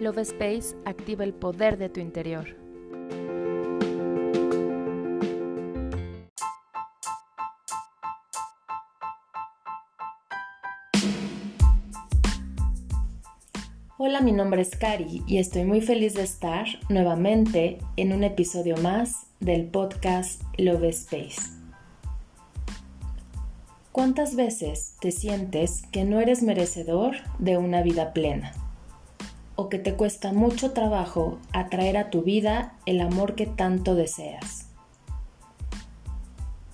Love Space activa el poder de tu interior. Hola, mi nombre es Cari y estoy muy feliz de estar nuevamente en un episodio más del podcast Love Space. ¿Cuántas veces te sientes que no eres merecedor de una vida plena? ¿O que te cuesta mucho trabajo atraer a tu vida el amor que tanto deseas?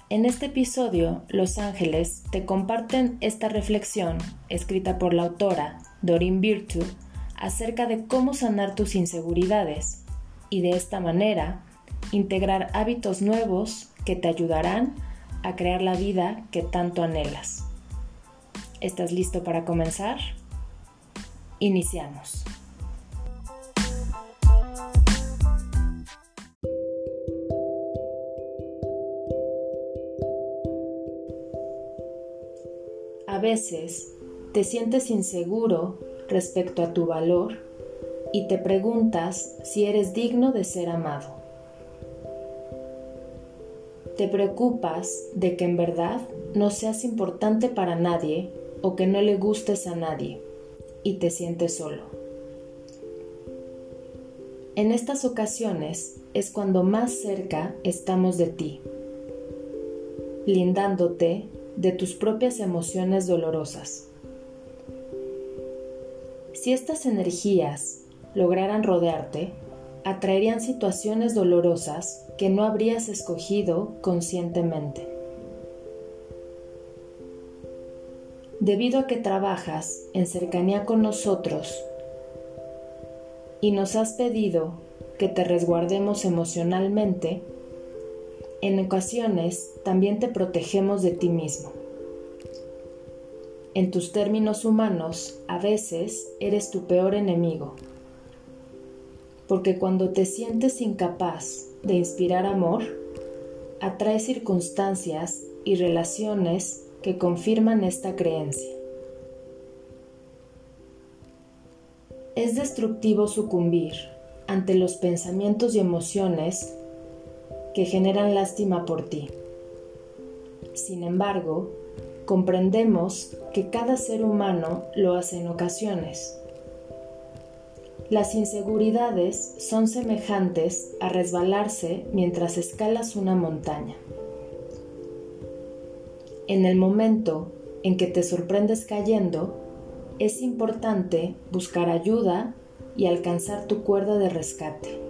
En este episodio, Los Ángeles te comparten esta reflexión escrita por la autora Doreen Virtue acerca de cómo sanar tus inseguridades y de esta manera integrar hábitos nuevos que te ayudarán a crear la vida que tanto anhelas. ¿Estás listo para comenzar? Iniciamos. Veces te sientes inseguro respecto a tu valor y te preguntas si eres digno de ser amado. Te preocupas de que en verdad no seas importante para nadie o que no le gustes a nadie y te sientes solo. En estas ocasiones es cuando más cerca estamos de ti, lindándote de tus propias emociones dolorosas. Si estas energías lograran rodearte, atraerían situaciones dolorosas que no habrías escogido conscientemente. Debido a que trabajas en cercanía con nosotros y nos has pedido que te resguardemos emocionalmente, en ocasiones también te protegemos de ti mismo. En tus términos humanos, a veces eres tu peor enemigo. Porque cuando te sientes incapaz de inspirar amor, atrae circunstancias y relaciones que confirman esta creencia. Es destructivo sucumbir ante los pensamientos y emociones que generan lástima por ti. Sin embargo, comprendemos que cada ser humano lo hace en ocasiones. Las inseguridades son semejantes a resbalarse mientras escalas una montaña. En el momento en que te sorprendes cayendo, es importante buscar ayuda y alcanzar tu cuerda de rescate.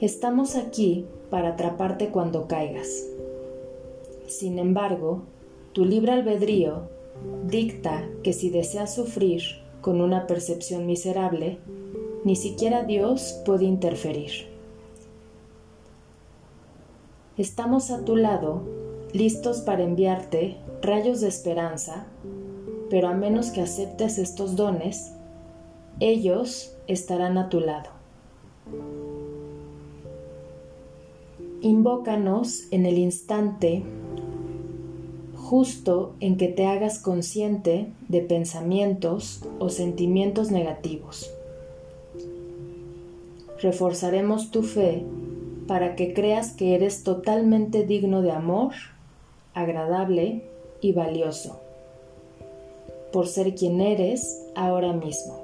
Estamos aquí para atraparte cuando caigas. Sin embargo, tu libre albedrío dicta que si deseas sufrir con una percepción miserable, ni siquiera Dios puede interferir. Estamos a tu lado, listos para enviarte rayos de esperanza, pero a menos que aceptes estos dones, ellos estarán a tu lado. Invócanos en el instante justo en que te hagas consciente de pensamientos o sentimientos negativos. Reforzaremos tu fe para que creas que eres totalmente digno de amor, agradable y valioso, por ser quien eres ahora mismo.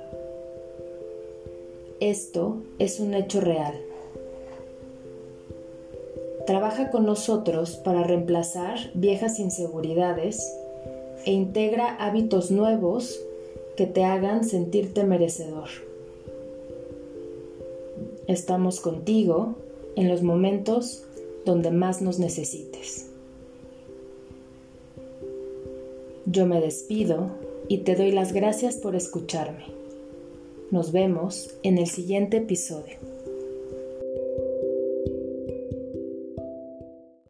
Esto es un hecho real. Trabaja con nosotros para reemplazar viejas inseguridades e integra hábitos nuevos que te hagan sentirte merecedor. Estamos contigo en los momentos donde más nos necesites. Yo me despido y te doy las gracias por escucharme. Nos vemos en el siguiente episodio.